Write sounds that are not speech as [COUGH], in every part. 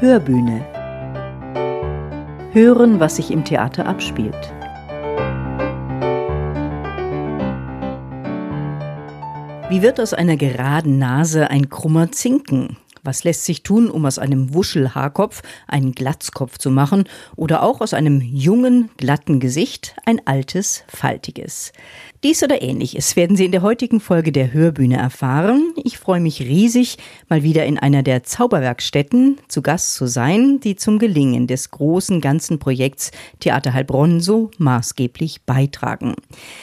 Hörbühne. Hören, was sich im Theater abspielt. Wie wird aus einer geraden Nase ein krummer Zinken? Was lässt sich tun, um aus einem Wuschelhaarkopf einen Glatzkopf zu machen oder auch aus einem jungen, glatten Gesicht ein altes, faltiges? Dies oder ähnliches werden Sie in der heutigen Folge der Hörbühne erfahren. Ich freue mich riesig, mal wieder in einer der Zauberwerkstätten zu Gast zu sein, die zum Gelingen des großen ganzen Projekts Theater Heilbronn so maßgeblich beitragen.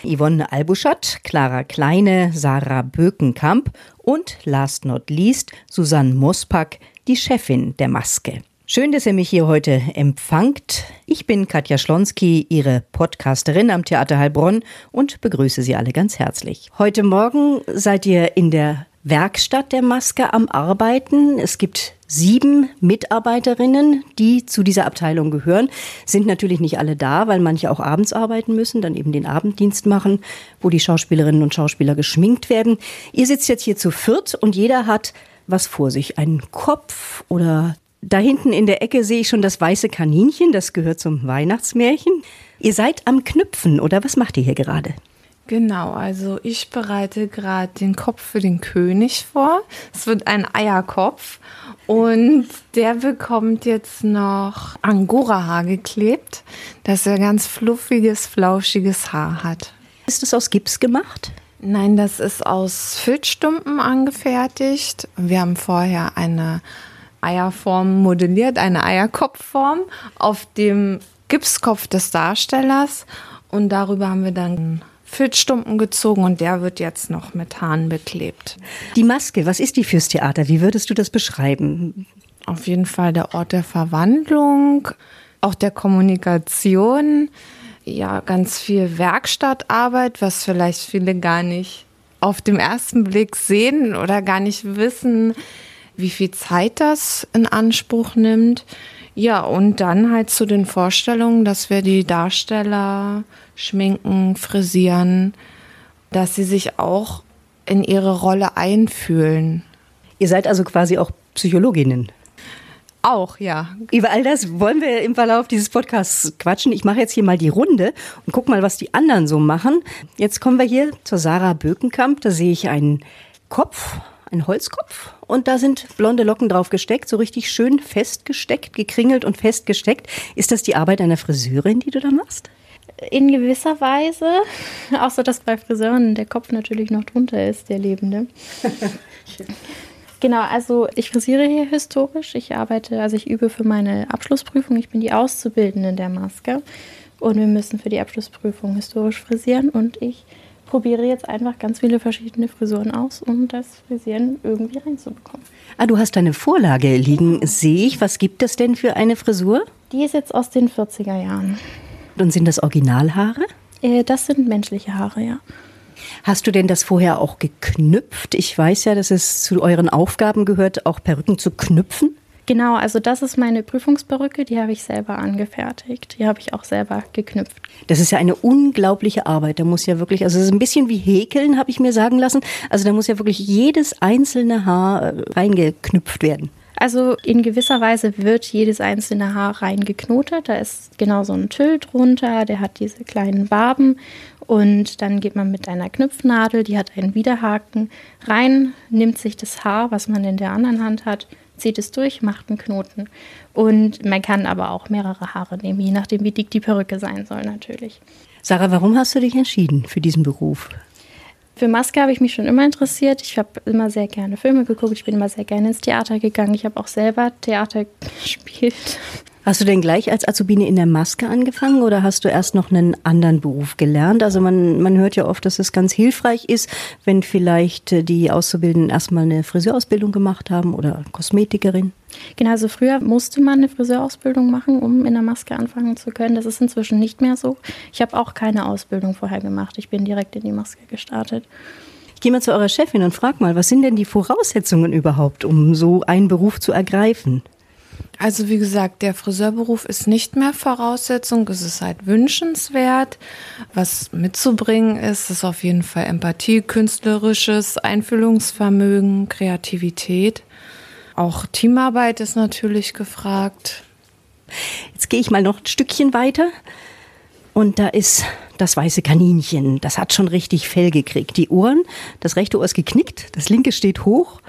Yvonne Albuschat, Clara Kleine, Sarah Bökenkamp und last not least Susanne Mospack, die Chefin der Maske. Schön, dass ihr mich hier heute empfangt. Ich bin Katja Schlonski, Ihre Podcasterin am Theater Heilbronn und begrüße Sie alle ganz herzlich. Heute Morgen seid ihr in der Werkstatt der Maske am Arbeiten. Es gibt sieben Mitarbeiterinnen, die zu dieser Abteilung gehören. Sind natürlich nicht alle da, weil manche auch abends arbeiten müssen, dann eben den Abenddienst machen, wo die Schauspielerinnen und Schauspieler geschminkt werden. Ihr sitzt jetzt hier zu viert und jeder hat was vor sich. Einen Kopf oder da hinten in der Ecke sehe ich schon das weiße Kaninchen, das gehört zum Weihnachtsmärchen. Ihr seid am Knüpfen, oder was macht ihr hier gerade? Genau, also ich bereite gerade den Kopf für den König vor. Es wird ein Eierkopf und der bekommt jetzt noch Angora-Haar geklebt, dass er ganz fluffiges, flauschiges Haar hat. Ist es aus Gips gemacht? Nein, das ist aus Filzstumpen angefertigt. Wir haben vorher eine Eierform modelliert, eine Eierkopfform auf dem Gipskopf des Darstellers und darüber haben wir dann Filzstumpen gezogen und der wird jetzt noch mit Haaren beklebt. Die Maske, was ist die fürs Theater? Wie würdest du das beschreiben? Auf jeden Fall der Ort der Verwandlung, auch der Kommunikation, ja, ganz viel Werkstattarbeit, was vielleicht viele gar nicht auf dem ersten Blick sehen oder gar nicht wissen, wie viel Zeit das in Anspruch nimmt. Ja, und dann halt zu den Vorstellungen, dass wir die Darsteller schminken, frisieren, dass sie sich auch in ihre Rolle einfühlen. Ihr seid also quasi auch Psychologinnen. Auch, ja. Über all das wollen wir im Verlauf dieses Podcasts quatschen. Ich mache jetzt hier mal die Runde und guck mal, was die anderen so machen. Jetzt kommen wir hier zur Sarah Bökenkamp. Da sehe ich einen Kopf ein Holzkopf und da sind blonde Locken drauf gesteckt, so richtig schön festgesteckt, gekringelt und festgesteckt. Ist das die Arbeit einer Friseurin, die du da machst? In gewisser Weise, [LAUGHS] außer dass bei Friseuren der Kopf natürlich noch drunter ist, der Lebende. [LAUGHS] Genau, also ich frisiere hier historisch. Ich arbeite, also ich übe für meine Abschlussprüfung. Ich bin die Auszubildende der Maske. Und wir müssen für die Abschlussprüfung historisch frisieren. Und ich probiere jetzt einfach ganz viele verschiedene Frisuren aus, um das Frisieren irgendwie reinzubekommen. Ah, du hast eine Vorlage liegen, sehe ich. Was gibt es denn für eine Frisur? Die ist jetzt aus den 40er Jahren. Und sind das Originalhaare? Äh, das sind menschliche Haare, ja. Hast du denn das vorher auch geknüpft? Ich weiß ja, dass es zu euren Aufgaben gehört, auch Perücken zu knüpfen. Genau, also das ist meine Prüfungsperücke, die habe ich selber angefertigt. Die habe ich auch selber geknüpft. Das ist ja eine unglaubliche Arbeit. Da muss ja wirklich, also es ist ein bisschen wie Häkeln, habe ich mir sagen lassen. Also da muss ja wirklich jedes einzelne Haar äh, reingeknüpft werden. Also in gewisser Weise wird jedes einzelne Haar reingeknotet. Da ist genau so ein Tüll drunter, der hat diese kleinen Barben. Und dann geht man mit einer Knüpfnadel, die hat einen Widerhaken, rein, nimmt sich das Haar, was man in der anderen Hand hat, zieht es durch, macht einen Knoten. Und man kann aber auch mehrere Haare nehmen, je nachdem, wie dick die Perücke sein soll natürlich. Sarah, warum hast du dich entschieden für diesen Beruf? Für Maske habe ich mich schon immer interessiert. Ich habe immer sehr gerne Filme geguckt. Ich bin immer sehr gerne ins Theater gegangen. Ich habe auch selber Theater [LAUGHS] gespielt. Hast du denn gleich als Azubine in der Maske angefangen oder hast du erst noch einen anderen Beruf gelernt? Also man, man hört ja oft, dass es ganz hilfreich ist, wenn vielleicht äh, die Auszubildenden erstmal eine Friseurausbildung gemacht haben oder Kosmetikerin. Genau, also früher musste man eine Friseurausbildung machen, um in der Maske anfangen zu können. Das ist inzwischen nicht mehr so. Ich habe auch keine Ausbildung vorher gemacht. Ich bin direkt in die Maske gestartet. Ich gehe mal zu eurer Chefin und frage mal, was sind denn die Voraussetzungen überhaupt, um so einen Beruf zu ergreifen? Also wie gesagt, der Friseurberuf ist nicht mehr Voraussetzung, es ist halt wünschenswert. Was mitzubringen ist, ist auf jeden Fall Empathie, künstlerisches Einfühlungsvermögen, Kreativität. Auch Teamarbeit ist natürlich gefragt. Jetzt gehe ich mal noch ein Stückchen weiter. Und da ist das weiße Kaninchen. Das hat schon richtig Fell gekriegt. Die Ohren, das rechte Ohr ist geknickt, das linke steht hoch.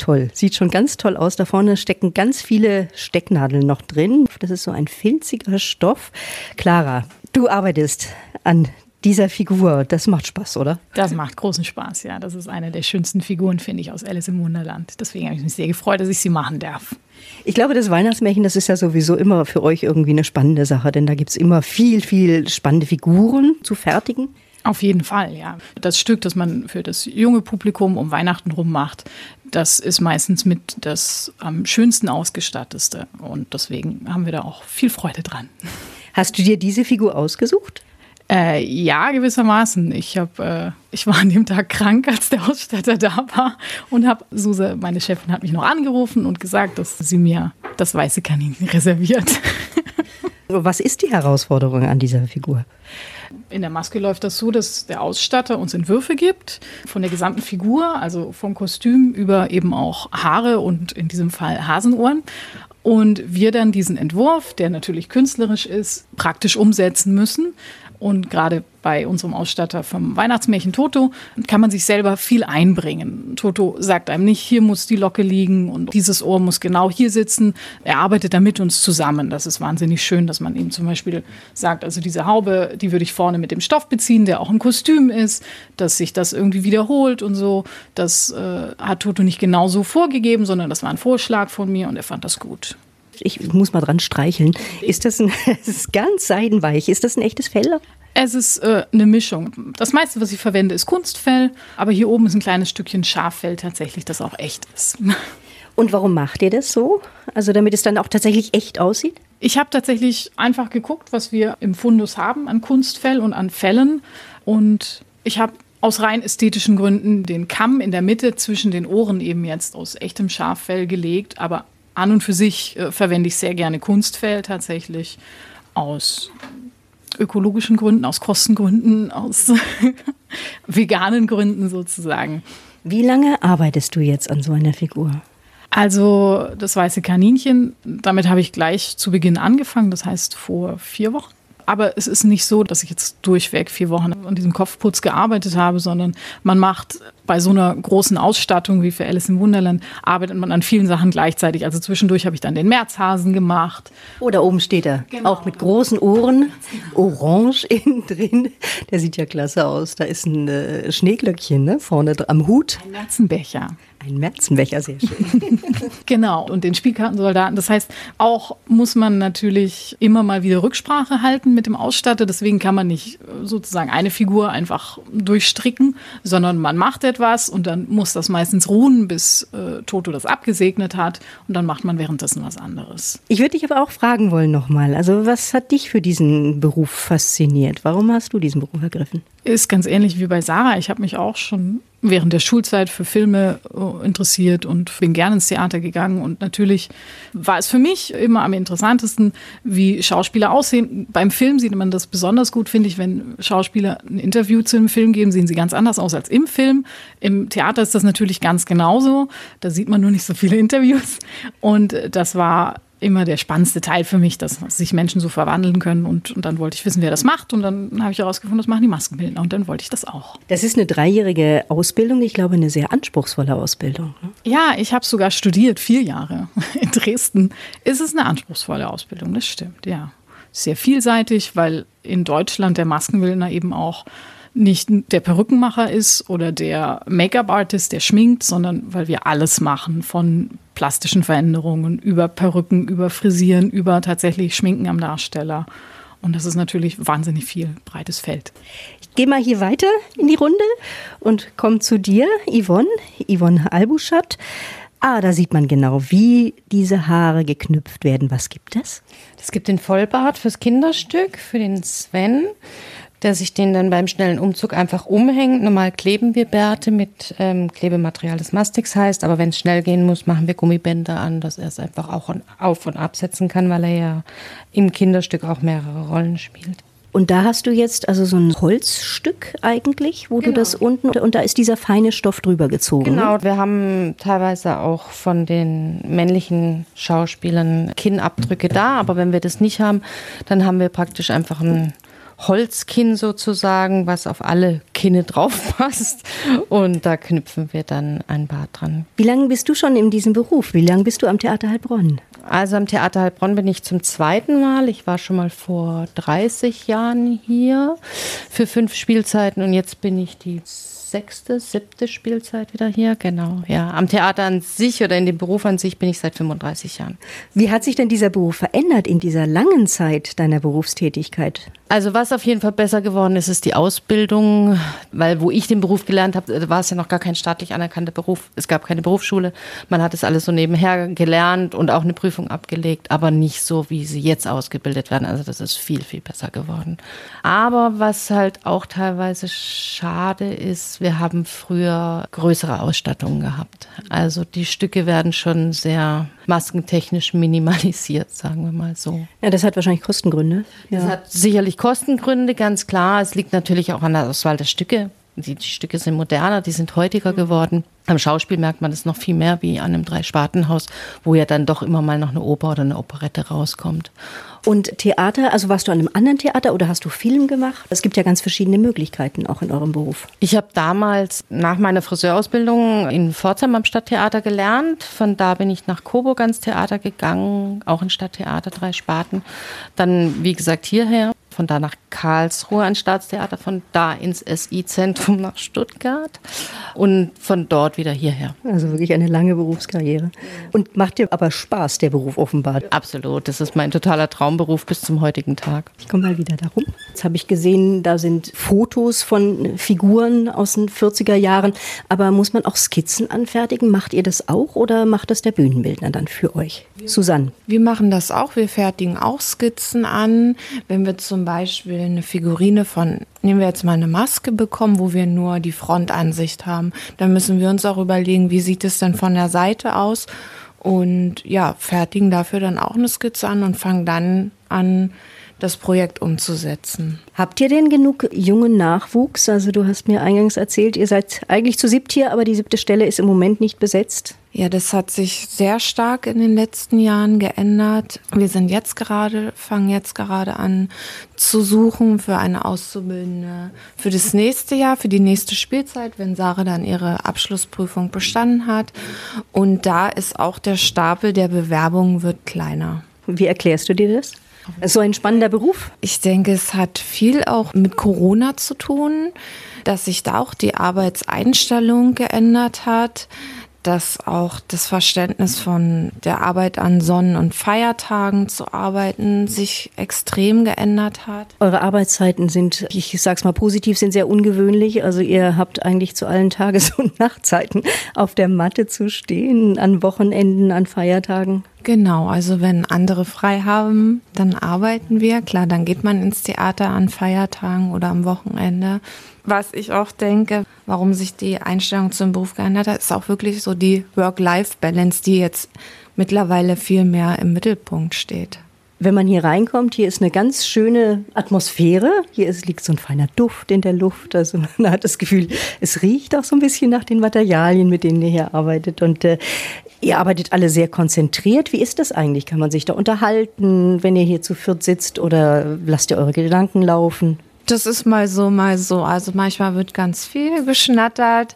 Toll, sieht schon ganz toll aus. Da vorne stecken ganz viele Stecknadeln noch drin. Das ist so ein filziger Stoff. Clara, du arbeitest an dieser Figur. Das macht Spaß, oder? Das macht großen Spaß, ja. Das ist eine der schönsten Figuren, finde ich, aus Alice im Wunderland. Deswegen habe ich mich sehr gefreut, dass ich sie machen darf. Ich glaube, das Weihnachtsmärchen, das ist ja sowieso immer für euch irgendwie eine spannende Sache, denn da gibt es immer viel, viel spannende Figuren zu fertigen. Auf jeden Fall, ja. Das Stück, das man für das junge Publikum um Weihnachten rum macht, das ist meistens mit das am schönsten ausgestatteste. Und deswegen haben wir da auch viel Freude dran. Hast du dir diese Figur ausgesucht? Äh, ja, gewissermaßen. Ich, hab, äh, ich war an dem Tag krank, als der Ausstatter da war und habe Suse, meine Chefin, hat mich noch angerufen und gesagt, dass sie mir das weiße Kaninchen reserviert. Was ist die Herausforderung an dieser Figur? In der Maske läuft das so, dass der Ausstatter uns Entwürfe gibt von der gesamten Figur, also vom Kostüm über eben auch Haare und in diesem Fall Hasenohren. Und wir dann diesen Entwurf, der natürlich künstlerisch ist, praktisch umsetzen müssen. Und gerade bei unserem Ausstatter vom Weihnachtsmärchen Toto kann man sich selber viel einbringen. Toto sagt einem nicht, hier muss die Locke liegen und dieses Ohr muss genau hier sitzen. Er arbeitet da mit uns zusammen. Das ist wahnsinnig schön, dass man ihm zum Beispiel sagt, also diese Haube, die würde ich vorne mit dem Stoff beziehen, der auch ein Kostüm ist, dass sich das irgendwie wiederholt und so. Das äh, hat Toto nicht genau so vorgegeben, sondern das war ein Vorschlag von mir und er fand das gut ich muss mal dran streicheln. Ist das ein, [LAUGHS] es ist ganz seidenweich. Ist das ein echtes Fell? Es ist äh, eine Mischung. Das meiste, was ich verwende, ist Kunstfell, aber hier oben ist ein kleines Stückchen Schaffell tatsächlich, das auch echt ist. [LAUGHS] Und warum macht ihr das so? Also damit es dann auch tatsächlich echt aussieht? Ich habe tatsächlich einfach geguckt, was wir im Fundus haben an Kunstfell und an Fellen. Und ich habe aus rein ästhetischen Gründen den Kamm in der Mitte zwischen den Ohren eben jetzt aus echtem Schaffell gelegt, aber an und für sich äh, verwende ich sehr gerne Kunstfell tatsächlich aus ökologischen Gründen, aus Kostengründen, aus [LAUGHS] veganen Gründen sozusagen. Wie lange arbeitest du jetzt an so einer Figur? Also das weiße Kaninchen, damit habe ich gleich zu Beginn angefangen, das heißt vor vier Wochen. Aber es ist nicht so, dass ich jetzt durchweg vier Wochen an diesem Kopfputz gearbeitet habe, sondern man macht bei so einer großen Ausstattung wie für Alice im Wunderland, arbeitet man an vielen Sachen gleichzeitig. Also zwischendurch habe ich dann den Märzhasen gemacht. Oh, da oben steht er. Genau. Auch mit großen Ohren, orange [LAUGHS] innen drin. Der sieht ja klasse aus. Da ist ein äh, Schneeglöckchen ne? vorne am Hut. Ein Märzenbecher. Ein Märzenbecher, sehr schön. [LAUGHS] genau, und den Spielkartensoldaten. Das heißt, auch muss man natürlich immer mal wieder Rücksprache halten mit dem Ausstatter. Deswegen kann man nicht äh, sozusagen eine Figur einfach durchstricken, sondern man macht etwas und dann muss das meistens ruhen, bis äh, Toto das abgesegnet hat. Und dann macht man währenddessen was anderes. Ich würde dich aber auch fragen wollen nochmal. Also, was hat dich für diesen Beruf fasziniert? Warum hast du diesen Beruf ergriffen? Ist ganz ähnlich wie bei Sarah. Ich habe mich auch schon während der Schulzeit für Filme äh, interessiert und bin gerne ins Theater gegangen. Und natürlich war es für mich immer am interessantesten, wie Schauspieler aussehen. Beim Film sieht man das besonders gut, finde ich, wenn Schauspieler ein Interview zu einem Film geben, sehen sie ganz anders aus als im Film. Im Theater ist das natürlich ganz genauso. Da sieht man nur nicht so viele Interviews. Und das war immer der spannendste Teil für mich, dass sich Menschen so verwandeln können. Und, und dann wollte ich wissen, wer das macht. Und dann habe ich herausgefunden, das machen die Maskenbildner. Und dann wollte ich das auch. Das ist eine dreijährige Ausbildung. Ich glaube, eine sehr anspruchsvolle Ausbildung. Ne? Ja, ich habe sogar studiert, vier Jahre [LAUGHS] in Dresden. Ist es eine anspruchsvolle Ausbildung, das stimmt, ja. Sehr vielseitig, weil in Deutschland der Maskenbildner eben auch nicht der Perückenmacher ist oder der Make-up-Artist, der schminkt, sondern weil wir alles machen, von plastischen Veränderungen über Perücken, über Frisieren, über tatsächlich Schminken am Darsteller. Und das ist natürlich wahnsinnig viel breites Feld. Ich gehe mal hier weiter in die Runde und komme zu dir, Yvonne, Yvonne Albuschat. Ah, da sieht man genau, wie diese Haare geknüpft werden. Was gibt es? Es gibt den Vollbart fürs Kinderstück, für den Sven der sich den dann beim schnellen Umzug einfach umhängt. Normal kleben wir Bärte mit ähm, Klebematerial, das Mastix heißt, aber wenn es schnell gehen muss, machen wir Gummibänder an, dass er es einfach auch auf- und absetzen kann, weil er ja im Kinderstück auch mehrere Rollen spielt. Und da hast du jetzt also so ein Holzstück eigentlich, wo genau. du das unten und da ist dieser feine Stoff drüber gezogen. Genau, wir haben teilweise auch von den männlichen Schauspielern Kinnabdrücke da, aber wenn wir das nicht haben, dann haben wir praktisch einfach ein Holzkinn sozusagen, was auf alle Kinne drauf passt. Und da knüpfen wir dann ein Bad dran. Wie lange bist du schon in diesem Beruf? Wie lange bist du am Theater Heilbronn? Also am Theater Heilbronn bin ich zum zweiten Mal. Ich war schon mal vor 30 Jahren hier für fünf Spielzeiten und jetzt bin ich die sechste, siebte Spielzeit wieder hier. Genau, ja. Am Theater an sich oder in dem Beruf an sich bin ich seit 35 Jahren. Wie hat sich denn dieser Beruf verändert in dieser langen Zeit deiner Berufstätigkeit? Also was auf jeden Fall besser geworden ist, ist die Ausbildung, weil wo ich den Beruf gelernt habe, war es ja noch gar kein staatlich anerkannter Beruf. Es gab keine Berufsschule. Man hat es alles so nebenher gelernt und auch eine Prüfung abgelegt, aber nicht so, wie sie jetzt ausgebildet werden. Also das ist viel, viel besser geworden. Aber was halt auch teilweise schade ist, wir haben früher größere Ausstattungen gehabt. Also die Stücke werden schon sehr maskentechnisch minimalisiert, sagen wir mal so. Ja, das hat wahrscheinlich Kostengründe. Ja. Das hat sicherlich Kostengründe, ganz klar. Es liegt natürlich auch an der Auswahl der Stücke. Die, die Stücke sind moderner, die sind heutiger geworden. Am Schauspiel merkt man das noch viel mehr wie an einem Dreispartenhaus, wo ja dann doch immer mal noch eine Oper oder eine Operette rauskommt. Und Theater, also warst du an einem anderen Theater oder hast du Film gemacht? Es gibt ja ganz verschiedene Möglichkeiten auch in eurem Beruf. Ich habe damals nach meiner Friseurausbildung in Pforzheim am Stadttheater gelernt. Von da bin ich nach Coburg ans Theater gegangen, auch in Stadttheater, drei Sparten. Dann, wie gesagt, hierher von da nach Karlsruhe ans Staatstheater, von da ins SI-Zentrum nach Stuttgart und von dort wieder hierher. Also wirklich eine lange Berufskarriere. Und macht dir aber Spaß, der Beruf offenbar? Absolut, das ist mein totaler Traumberuf bis zum heutigen Tag. Ich komme mal wieder darum. Jetzt habe ich gesehen, da sind Fotos von Figuren aus den 40er Jahren, aber muss man auch Skizzen anfertigen? Macht ihr das auch oder macht das der Bühnenbildner dann für euch? Susanne. Wir machen das auch, wir fertigen auch Skizzen an. Wenn wir zum Beispiel eine Figurine von, nehmen wir jetzt mal eine Maske bekommen, wo wir nur die Frontansicht haben, dann müssen wir uns auch überlegen, wie sieht es denn von der Seite aus und ja, fertigen dafür dann auch eine Skizze an und fangen dann an, das Projekt umzusetzen. Habt ihr denn genug jungen Nachwuchs? Also du hast mir eingangs erzählt, ihr seid eigentlich zu siebt hier, aber die siebte Stelle ist im Moment nicht besetzt. Ja, das hat sich sehr stark in den letzten Jahren geändert. Wir sind jetzt gerade, fangen jetzt gerade an zu suchen für eine Auszubildende für das nächste Jahr, für die nächste Spielzeit, wenn Sarah dann ihre Abschlussprüfung bestanden hat. Und da ist auch der Stapel der Bewerbungen wird kleiner. Wie erklärst du dir das? So ein spannender Beruf? Ich denke, es hat viel auch mit Corona zu tun, dass sich da auch die Arbeitseinstellung geändert hat dass auch das Verständnis von der Arbeit an Sonnen- und Feiertagen zu arbeiten sich extrem geändert hat. Eure Arbeitszeiten sind, ich sag's mal positiv, sind sehr ungewöhnlich. Also ihr habt eigentlich zu allen Tages- [LAUGHS] und Nachtzeiten auf der Matte zu stehen, an Wochenenden, an Feiertagen. Genau, also wenn andere frei haben, dann arbeiten wir. Klar, dann geht man ins Theater an Feiertagen oder am Wochenende. Was ich auch denke, warum sich die Einstellung zum Beruf geändert hat, ist auch wirklich so die Work-Life-Balance, die jetzt mittlerweile viel mehr im Mittelpunkt steht. Wenn man hier reinkommt, hier ist eine ganz schöne Atmosphäre. Hier ist, liegt so ein feiner Duft in der Luft. Also [LAUGHS] man hat das Gefühl, es riecht auch so ein bisschen nach den Materialien, mit denen ihr hier arbeitet. Und äh, ihr arbeitet alle sehr konzentriert. Wie ist das eigentlich? Kann man sich da unterhalten, wenn ihr hier zu viert sitzt oder lasst ihr eure Gedanken laufen? Das ist mal so, mal so. Also manchmal wird ganz viel geschnattert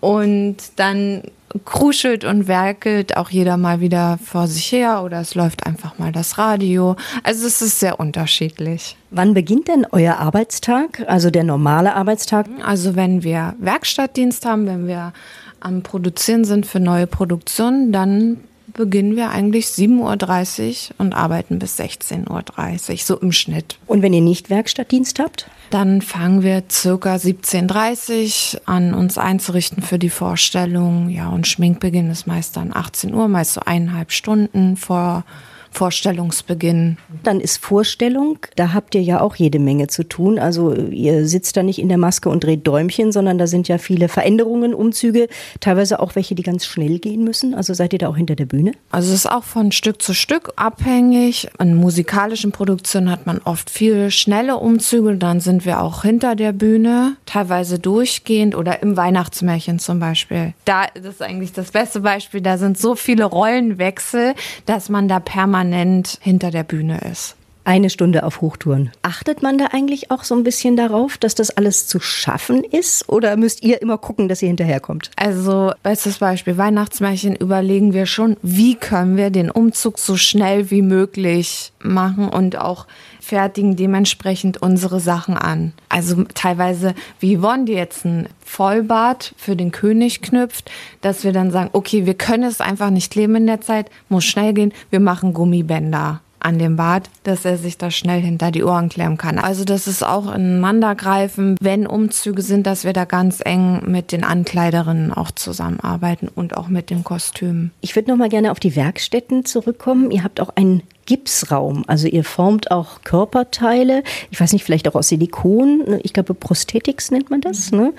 und dann kruschelt und werkelt auch jeder mal wieder vor sich her oder es läuft einfach mal das Radio. Also es ist sehr unterschiedlich. Wann beginnt denn euer Arbeitstag, also der normale Arbeitstag? Also wenn wir Werkstattdienst haben, wenn wir am Produzieren sind für neue Produktionen, dann beginnen wir eigentlich 7.30 Uhr und arbeiten bis 16.30 Uhr, so im Schnitt. Und wenn ihr nicht Werkstattdienst habt? Dann fangen wir circa 17.30 Uhr an, uns einzurichten für die Vorstellung. Ja, und Schminkbeginn ist meist dann 18 Uhr, meist so eineinhalb Stunden vor Vorstellungsbeginn. Dann ist Vorstellung, da habt ihr ja auch jede Menge zu tun. Also ihr sitzt da nicht in der Maske und dreht Däumchen, sondern da sind ja viele Veränderungen, Umzüge, teilweise auch welche, die ganz schnell gehen müssen. Also seid ihr da auch hinter der Bühne? Also es ist auch von Stück zu Stück abhängig. In musikalischen Produktionen hat man oft viele schnelle Umzüge, dann sind wir auch hinter der Bühne, teilweise durchgehend oder im Weihnachtsmärchen zum Beispiel. Da das ist eigentlich das beste Beispiel, da sind so viele Rollenwechsel, dass man da permanent hinter der Bühne ist. Eine Stunde auf Hochtouren. Achtet man da eigentlich auch so ein bisschen darauf, dass das alles zu schaffen ist? Oder müsst ihr immer gucken, dass ihr hinterherkommt? Also, bestes Beispiel, Weihnachtsmärchen überlegen wir schon, wie können wir den Umzug so schnell wie möglich machen und auch fertigen dementsprechend unsere Sachen an. Also teilweise, wie Yvonne, die jetzt ein Vollbart für den König knüpft, dass wir dann sagen, okay, wir können es einfach nicht leben in der Zeit, muss schnell gehen, wir machen Gummibänder an dem Bart, dass er sich da schnell hinter die Ohren klemmen kann. Also das ist auch ineinandergreifen, wenn Umzüge sind, dass wir da ganz eng mit den Ankleiderinnen auch zusammenarbeiten und auch mit den Kostümen. Ich würde noch mal gerne auf die Werkstätten zurückkommen. Ihr habt auch einen Gipsraum. Also ihr formt auch Körperteile, ich weiß nicht, vielleicht auch aus Silikon, ne? ich glaube Prosthetics nennt man das mhm. ne?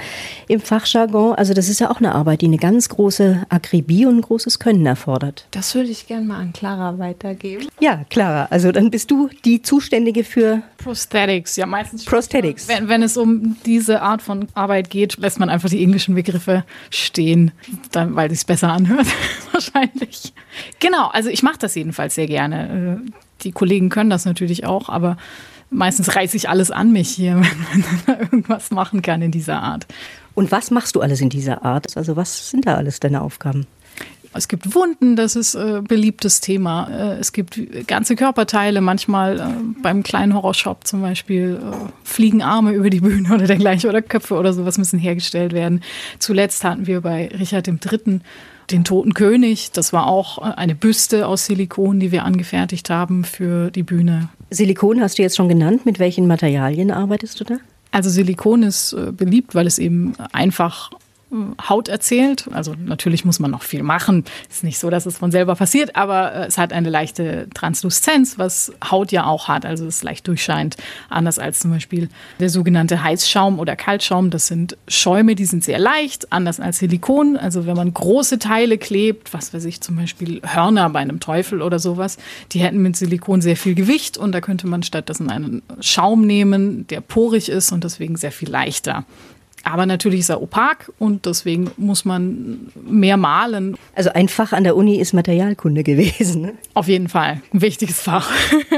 im Fachjargon. Also das ist ja auch eine Arbeit, die eine ganz große Akribie und ein großes Können erfordert. Das würde ich gerne mal an Clara weitergeben. Ja, Clara, also dann bist du die Zuständige für Prosthetics, ja meistens. Prosthetics. Wenn, wenn es um diese Art von Arbeit geht, lässt man einfach die englischen Begriffe stehen, dann, weil es sich besser anhört, [LAUGHS] wahrscheinlich. Genau, also ich mache das jedenfalls sehr gerne die Kollegen können das natürlich auch, aber meistens reiße ich alles an mich hier, [LAUGHS] wenn man irgendwas machen kann in dieser Art. Und was machst du alles in dieser Art? Also was sind da alles deine Aufgaben? Es gibt Wunden, das ist ein äh, beliebtes Thema. Äh, es gibt ganze Körperteile, manchmal äh, beim kleinen Horrorshop zum Beispiel fliegen Arme über die Bühne oder dergleichen oder Köpfe oder sowas müssen hergestellt werden. Zuletzt hatten wir bei Richard III den Toten König. Das war auch eine Büste aus Silikon, die wir angefertigt haben für die Bühne. Silikon hast du jetzt schon genannt. Mit welchen Materialien arbeitest du da? Also Silikon ist beliebt, weil es eben einfach Haut erzählt. Also natürlich muss man noch viel machen. Ist nicht so, dass es von selber passiert, aber äh, es hat eine leichte Transluszenz, was Haut ja auch hat. Also es leicht durchscheint. Anders als zum Beispiel der sogenannte Heißschaum oder Kaltschaum. Das sind Schäume, die sind sehr leicht, anders als Silikon. Also wenn man große Teile klebt, was weiß ich, zum Beispiel Hörner bei einem Teufel oder sowas, die hätten mit Silikon sehr viel Gewicht und da könnte man stattdessen einen Schaum nehmen, der porig ist und deswegen sehr viel leichter. Aber natürlich ist er opak und deswegen muss man mehr malen. Also ein Fach an der Uni ist Materialkunde gewesen. Ne? Auf jeden Fall, ein wichtiges Fach.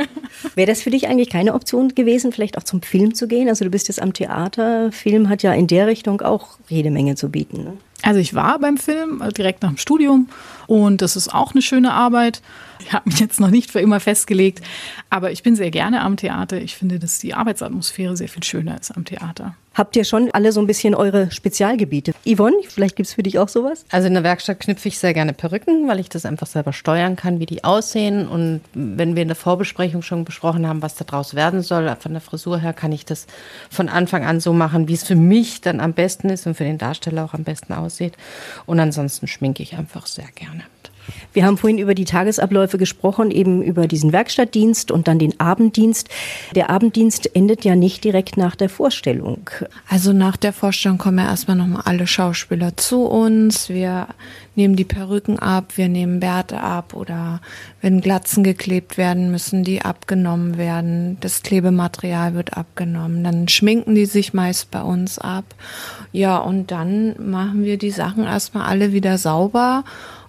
[LAUGHS] Wäre das für dich eigentlich keine Option gewesen, vielleicht auch zum Film zu gehen? Also du bist jetzt am Theater. Film hat ja in der Richtung auch jede Menge zu bieten. Ne? Also ich war beim Film äh, direkt nach dem Studium und das ist auch eine schöne Arbeit. Ich habe mich jetzt noch nicht für immer festgelegt, aber ich bin sehr gerne am Theater. Ich finde, dass die Arbeitsatmosphäre sehr viel schöner ist am Theater. Habt ihr schon alle so ein bisschen eure Spezialgebiete? Yvonne, vielleicht gibt es für dich auch sowas? Also in der Werkstatt knüpfe ich sehr gerne Perücken, weil ich das einfach selber steuern kann, wie die aussehen. Und wenn wir in der Vorbesprechung schon besprochen haben, was da draus werden soll, von der Frisur her kann ich das von Anfang an so machen, wie es für mich dann am besten ist und für den Darsteller auch am besten aussieht. Und ansonsten schminke ich einfach sehr gerne. Wir haben vorhin über die Tagesabläufe gesprochen, eben über diesen Werkstattdienst und dann den Abenddienst. Der Abenddienst endet ja nicht direkt nach der Vorstellung. Also nach der Vorstellung kommen ja erstmal nochmal alle Schauspieler zu uns. Wir nehmen die Perücken ab, wir nehmen Bärte ab oder wenn Glatzen geklebt werden, müssen die abgenommen werden. Das Klebematerial wird abgenommen. Dann schminken die sich meist bei uns ab. Ja, und dann machen wir die Sachen erstmal alle wieder sauber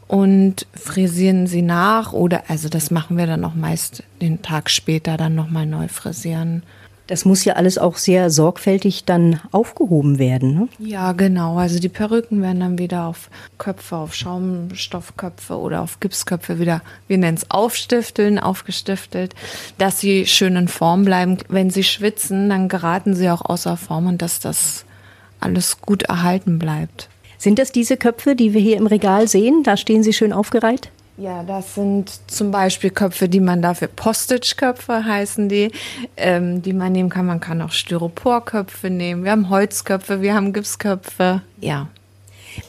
und frisieren sie nach oder also das machen wir dann auch meist den Tag später dann nochmal neu frisieren. Das muss ja alles auch sehr sorgfältig dann aufgehoben werden. Ne? Ja, genau. Also die Perücken werden dann wieder auf Köpfe, auf Schaumstoffköpfe oder auf Gipsköpfe wieder, wir nennen es aufstifteln, aufgestiftelt, dass sie schön in Form bleiben. Wenn sie schwitzen, dann geraten sie auch außer Form und dass das alles gut erhalten bleibt. Sind das diese Köpfe, die wir hier im Regal sehen? Da stehen sie schön aufgereiht. Ja, das sind zum Beispiel Köpfe, die man dafür Postage-Köpfe heißen die, ähm, die man nehmen kann. Man kann auch Styroporköpfe nehmen. Wir haben Holzköpfe, wir haben Gipsköpfe. Ja.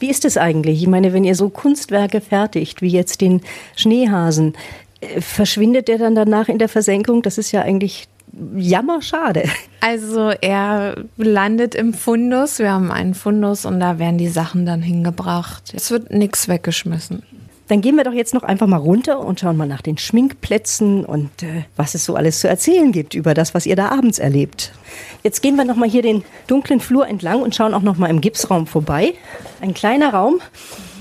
Wie ist es eigentlich? Ich meine, wenn ihr so Kunstwerke fertigt, wie jetzt den Schneehasen, Äh, verschwindet der dann danach in der Versenkung? Das ist ja eigentlich jammerschade. Also er landet im Fundus. Wir haben einen Fundus und da werden die Sachen dann hingebracht. Es wird nichts weggeschmissen. Dann gehen wir doch jetzt noch einfach mal runter und schauen mal nach den Schminkplätzen und äh, was es so alles zu erzählen gibt über das, was ihr da abends erlebt. Jetzt gehen wir noch mal hier den dunklen Flur entlang und schauen auch noch mal im Gipsraum vorbei. Ein kleiner Raum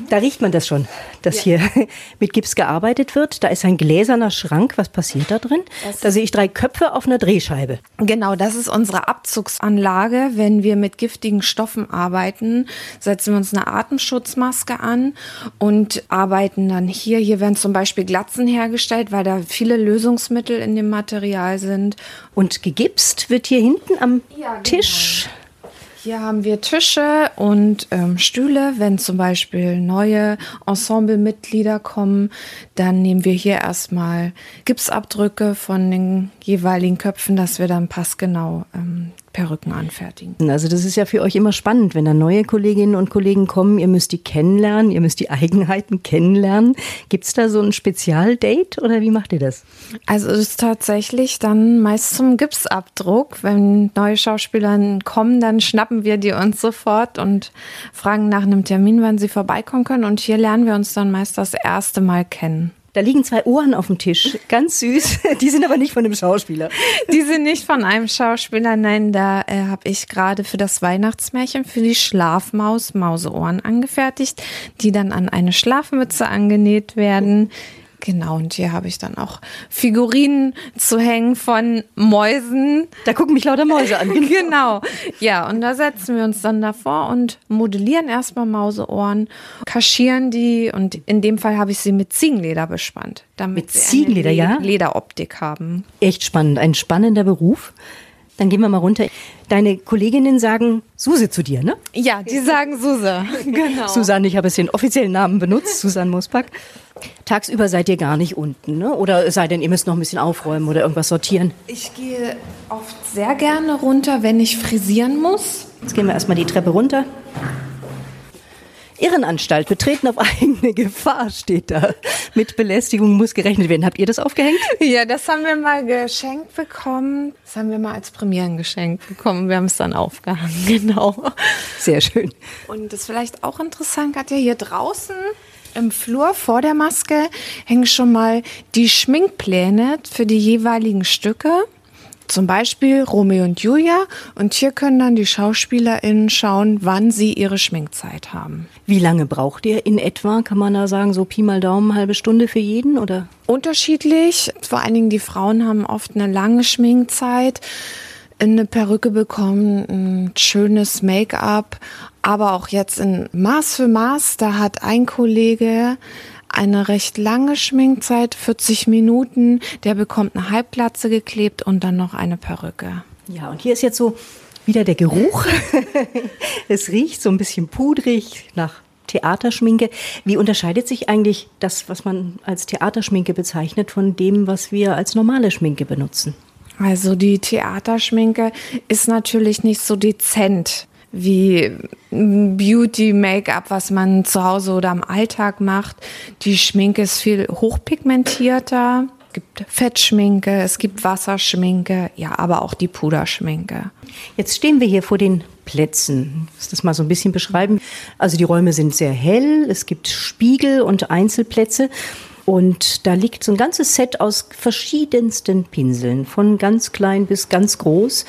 da riecht man das schon, dass ja. hier [LAUGHS] mit Gips gearbeitet wird. Da ist ein gläserner Schrank. Was passiert da drin? Das da sehe ich drei Köpfe auf einer Drehscheibe. Genau, das ist unsere Abzugsanlage. Wenn wir mit giftigen Stoffen arbeiten, setzen wir uns eine Atemschutzmaske an und arbeiten dann hier. Hier werden zum Beispiel Glatzen hergestellt, weil da viele Lösungsmittel in dem Material sind. Und gegipst wird hier hinten am ja, genau. Tisch. Hier haben wir Tische und ähm, Stühle. Wenn zum Beispiel neue Ensemblemitglieder kommen, dann nehmen wir hier erstmal Gipsabdrücke von den jeweiligen Köpfen, dass wir dann passgenau ähm, Perücken anfertigen. Also das ist ja für euch immer spannend, wenn da neue Kolleginnen und Kollegen kommen, ihr müsst die kennenlernen, ihr müsst die [LAUGHS] Eigenheiten kennenlernen. Gibt es da so ein Spezialdate oder wie macht ihr das? Also es ist tatsächlich dann meist zum Gipsabdruck. Wenn neue Schauspieler kommen, dann schnappen wir die uns sofort und fragen nach einem Termin, wann sie vorbeikommen können. Und hier lernen wir uns dann meist das erste Mal kennen. Da liegen zwei Ohren auf dem Tisch, ganz süß. [LAUGHS] Die sind aber nicht von einem Schauspieler. Die sind nicht von einem Schauspieler, nein, da äh, habe ich gerade für das Weihnachtsmärchen für die Schlafmaus Mauseohren angefertigt, die dann an eine Schlafmütze angenäht werden. Genau, und hier habe ich dann auch Figurinen zu hängen von Mäusen. Da gucken mich lauter Mäuse an. [LAUGHS] genau. Ja, und da setzen wir uns dann davor und modellieren erstmal Mauseohren, kaschieren die und in dem Fall habe ich sie mit Ziegenleder bespannt. Damit mit Ziegenleder, ja? Lederoptik haben. Echt spannend, ein spannender Beruf. Dann gehen wir mal runter. Deine Kolleginnen sagen Suse zu dir, ne? Ja, die sagen Suse. [LAUGHS] genau. Susanne, ich habe jetzt den offiziellen Namen benutzt, Susanne Muspack. Tagsüber seid ihr gar nicht unten, ne? Oder sei denn, ihr müsst noch ein bisschen aufräumen oder irgendwas sortieren? Ich gehe oft sehr gerne runter, wenn ich frisieren muss. Jetzt gehen wir erstmal die Treppe runter. Irrenanstalt, betreten auf [LAUGHS] eigene Gefahr steht da. Mit Belästigung muss gerechnet werden. Habt ihr das aufgehängt? Ja, das haben wir mal geschenkt bekommen. Das haben wir mal als Premierengeschenk bekommen. Wir haben es dann aufgehangen, [LAUGHS] genau. Sehr schön. Und das ist vielleicht auch interessant, hat ja hier draußen im Flur vor der Maske hängen schon mal die Schminkpläne für die jeweiligen Stücke. Zum Beispiel Romeo und Julia. Und hier können dann die SchauspielerInnen schauen, wann sie ihre Schminkzeit haben. Wie lange braucht ihr in etwa? Kann man da sagen, so Pi mal Daumen, halbe Stunde für jeden oder? Unterschiedlich. Vor allen Dingen die Frauen haben oft eine lange Schminkzeit eine Perücke bekommen, ein schönes Make-up, aber auch jetzt in Maß für Maß, da hat ein Kollege eine recht lange Schminkzeit, 40 Minuten, der bekommt eine Halbglatze geklebt und dann noch eine Perücke. Ja, und hier ist jetzt so wieder der Geruch. [LAUGHS] es riecht so ein bisschen pudrig nach Theaterschminke. Wie unterscheidet sich eigentlich das, was man als Theaterschminke bezeichnet, von dem, was wir als normale Schminke benutzen? Also die Theaterschminke ist natürlich nicht so dezent wie Beauty, Make-up, was man zu Hause oder im Alltag macht. Die Schminke ist viel hochpigmentierter. Es gibt Fettschminke, es gibt Wasserschminke, ja, aber auch die Puderschminke. Jetzt stehen wir hier vor den Plätzen. Ich muss das mal so ein bisschen beschreiben. Also die Räume sind sehr hell, es gibt Spiegel und Einzelplätze. Und da liegt so ein ganzes Set aus verschiedensten Pinseln, von ganz klein bis ganz groß.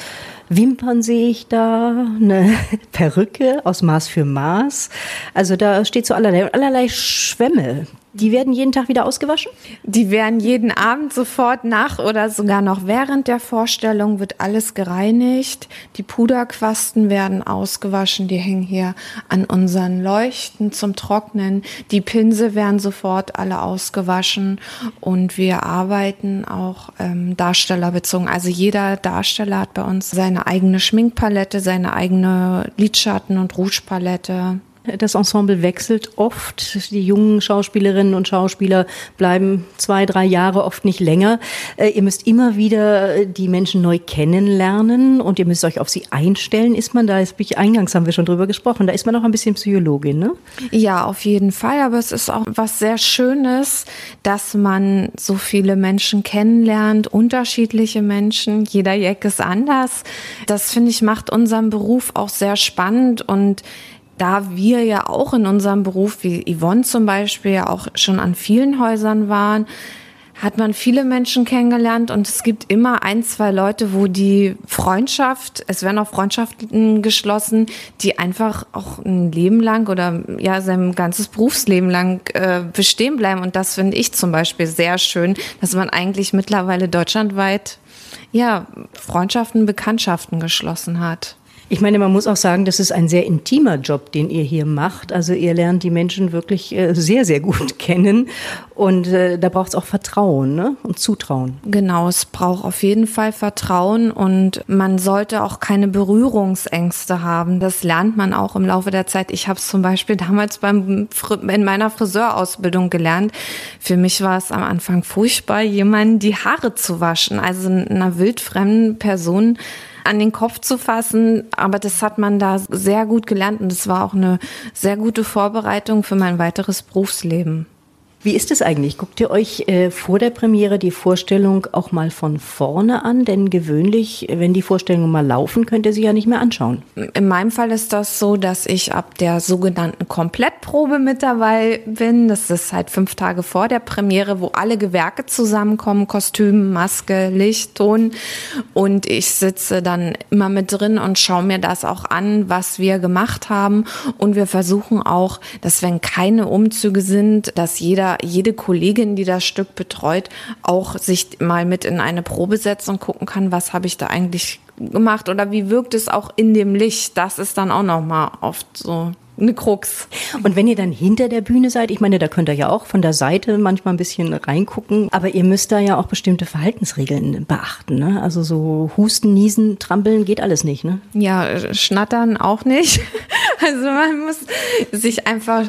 Wimpern sehe ich da, eine [LAUGHS] Perücke aus Maß für Maß. Also da steht so allerlei, allerlei Schwämme. Die werden jeden Tag wieder ausgewaschen? Die werden jeden Abend sofort nach oder sogar noch während der Vorstellung wird alles gereinigt. Die Puderquasten werden ausgewaschen, die hängen hier an unseren Leuchten zum Trocknen. Die Pinsel werden sofort alle ausgewaschen und wir arbeiten auch ähm, darstellerbezogen. Also jeder Darsteller hat bei uns seine eigene Schminkpalette, seine eigene Lidschatten- und Rouge-Palette. Das Ensemble wechselt oft. Die jungen Schauspielerinnen und Schauspieler bleiben zwei, drei Jahre, oft nicht länger. Äh, ihr müsst immer wieder die Menschen neu kennenlernen und ihr müsst euch auf sie einstellen. Ist man da, jetzt bin ich eingangs haben wir schon drüber gesprochen, da ist man auch ein bisschen Psychologin, ne? Ja, auf jeden Fall. Aber es ist auch was sehr Schönes, dass man so viele Menschen kennenlernt, unterschiedliche Menschen. Jeder Jack ist anders. Das finde ich macht unseren Beruf auch sehr spannend und da wir ja auch in unserem Beruf, wie Yvonne zum Beispiel, ja auch schon an vielen Häusern waren, hat man viele Menschen kennengelernt und es gibt immer ein, zwei Leute, wo die Freundschaft, es werden auch Freundschaften geschlossen, die einfach auch ein Leben lang oder ja sein ganzes Berufsleben lang äh, bestehen bleiben. Und das finde ich zum Beispiel sehr schön, dass man eigentlich mittlerweile deutschlandweit ja Freundschaften, Bekanntschaften geschlossen hat. Ich meine, man muss auch sagen, das ist ein sehr intimer Job, den ihr hier macht. Also ihr lernt die Menschen wirklich äh, sehr, sehr gut [LAUGHS] kennen. Und äh, da braucht es auch Vertrauen ne? und Zutrauen. Genau, es braucht auf jeden Fall Vertrauen und man sollte auch keine Berührungsängste haben. Das lernt man auch im Laufe der Zeit. Ich habe es zum Beispiel damals beim, in meiner Friseurausbildung gelernt. Für mich war es am Anfang furchtbar, jemanden die Haare zu waschen. Also einer wildfremden Person an den Kopf zu fassen. Aber das hat man da sehr gut gelernt und es war auch eine sehr gute Vorbereitung für mein weiteres Berufsleben. Wie ist es eigentlich? Guckt ihr euch äh, vor der Premiere die Vorstellung auch mal von vorne an? Denn gewöhnlich, wenn die Vorstellungen mal laufen, könnt ihr sie ja nicht mehr anschauen. In meinem Fall ist das so, dass ich ab der sogenannten Komplettprobe mit dabei bin. Das ist halt fünf Tage vor der Premiere, wo alle Gewerke zusammenkommen, Kostüm, Maske, Licht, Ton. Und ich sitze dann immer mit drin und schaue mir das auch an, was wir gemacht haben. Und wir versuchen auch, dass wenn keine Umzüge sind, dass jeder jede Kollegin, die das Stück betreut, auch sich mal mit in eine Probe setzt und gucken kann, was habe ich da eigentlich gemacht oder wie wirkt es auch in dem Licht. Das ist dann auch noch mal oft so eine Krux. Und wenn ihr dann hinter der Bühne seid, ich meine, da könnt ihr ja auch von der Seite manchmal ein bisschen reingucken, aber ihr müsst da ja auch bestimmte Verhaltensregeln beachten. Ne? Also so Husten, Niesen, Trampeln geht alles nicht. Ne? Ja, Schnattern auch nicht. [LAUGHS] Also man muss sich einfach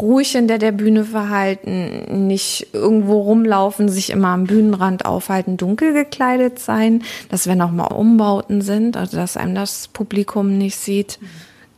ruhig hinter der Bühne verhalten, nicht irgendwo rumlaufen, sich immer am Bühnenrand aufhalten, dunkel gekleidet sein, dass wenn auch mal Umbauten sind, also dass einem das Publikum nicht sieht.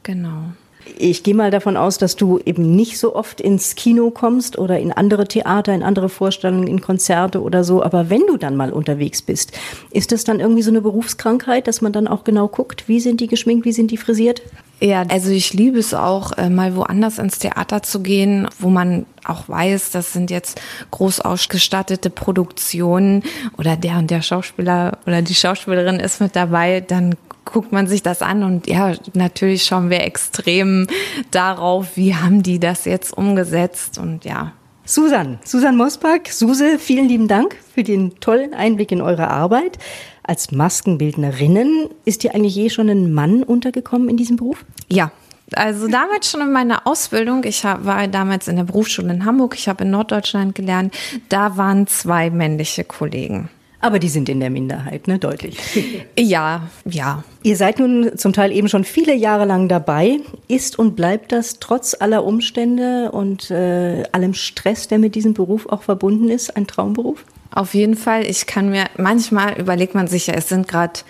Genau. Ich gehe mal davon aus, dass du eben nicht so oft ins Kino kommst oder in andere Theater, in andere Vorstellungen, in Konzerte oder so. Aber wenn du dann mal unterwegs bist, ist das dann irgendwie so eine Berufskrankheit, dass man dann auch genau guckt, wie sind die geschminkt, wie sind die frisiert? Ja, also ich liebe es auch, äh, mal woanders ins Theater zu gehen, wo man auch weiß, das sind jetzt groß ausgestattete Produktionen oder der und der Schauspieler oder die Schauspielerin ist mit dabei, dann guckt man sich das an und ja, natürlich schauen wir extrem darauf, wie haben die das jetzt umgesetzt und ja. Susan, Susan Mosback, Suse, vielen lieben Dank für den tollen Einblick in eure Arbeit. Als Maskenbildnerinnen ist dir eigentlich je schon ein Mann untergekommen in diesem Beruf? Ja, also damals schon in meiner Ausbildung, ich war damals in der Berufsschule in Hamburg, ich habe in Norddeutschland gelernt, da waren zwei männliche Kollegen. Aber die sind in der Minderheit, ne? Deutlich. [LAUGHS] Ja, ja. Ihr seid nun zum Teil eben schon viele Jahre lang dabei. Ist und bleibt das trotz aller Umstände und äh, allem Stress, der mit diesem Beruf auch verbunden ist, ein Traumberuf? Auf jeden Fall. Ich kann mir, manchmal überlegt man sich ja, es sind gerade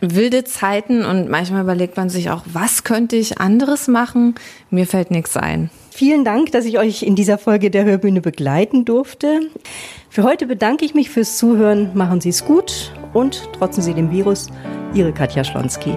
wilde Zeiten und manchmal überlegt man sich auch, was könnte ich anderes machen? Mir fällt nichts ein. Vielen Dank, dass ich euch in dieser Folge der Hörbühne begleiten durfte. Für heute bedanke ich mich fürs Zuhören. Machen Sie es gut und trotzen Sie dem Virus. Ihre Katja Schlonski.